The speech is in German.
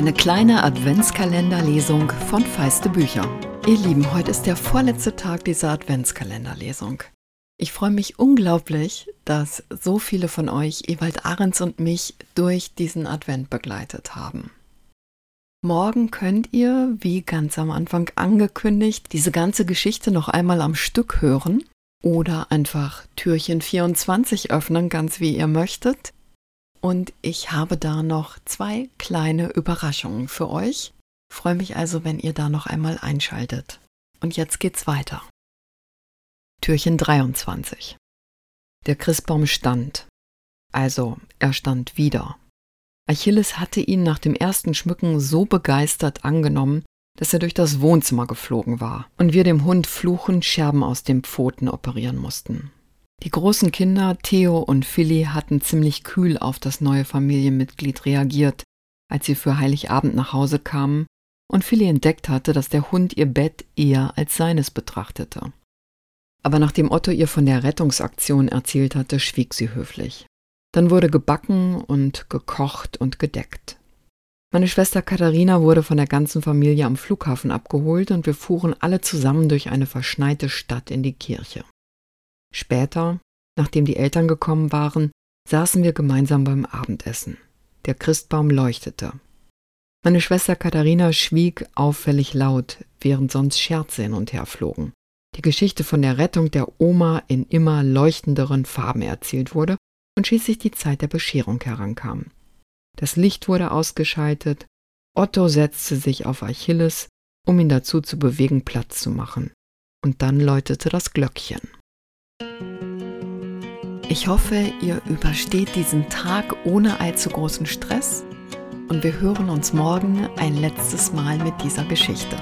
Eine kleine Adventskalenderlesung von Feiste Bücher. Ihr Lieben, heute ist der vorletzte Tag dieser Adventskalenderlesung. Ich freue mich unglaublich, dass so viele von euch Ewald Ahrens und mich durch diesen Advent begleitet haben. Morgen könnt ihr, wie ganz am Anfang angekündigt, diese ganze Geschichte noch einmal am Stück hören oder einfach Türchen 24 öffnen, ganz wie ihr möchtet. Und ich habe da noch zwei kleine Überraschungen für euch. Freue mich also, wenn ihr da noch einmal einschaltet. Und jetzt geht's weiter. Türchen 23. Der Christbaum stand. Also, er stand wieder. Achilles hatte ihn nach dem ersten Schmücken so begeistert angenommen, dass er durch das Wohnzimmer geflogen war und wir dem Hund fluchend Scherben aus den Pfoten operieren mussten. Die großen Kinder Theo und Philly hatten ziemlich kühl auf das neue Familienmitglied reagiert, als sie für Heiligabend nach Hause kamen und Philly entdeckt hatte, dass der Hund ihr Bett eher als seines betrachtete. Aber nachdem Otto ihr von der Rettungsaktion erzählt hatte, schwieg sie höflich. Dann wurde gebacken und gekocht und gedeckt. Meine Schwester Katharina wurde von der ganzen Familie am Flughafen abgeholt und wir fuhren alle zusammen durch eine verschneite Stadt in die Kirche. Später, nachdem die Eltern gekommen waren, saßen wir gemeinsam beim Abendessen. Der Christbaum leuchtete. Meine Schwester Katharina schwieg auffällig laut, während sonst Scherze hin und her flogen. Die Geschichte von der Rettung der Oma in immer leuchtenderen Farben erzählt wurde und schließlich die Zeit der Bescherung herankam. Das Licht wurde ausgeschaltet, Otto setzte sich auf Achilles, um ihn dazu zu bewegen, Platz zu machen. Und dann läutete das Glöckchen. Ich hoffe, ihr übersteht diesen Tag ohne allzu großen Stress und wir hören uns morgen ein letztes Mal mit dieser Geschichte.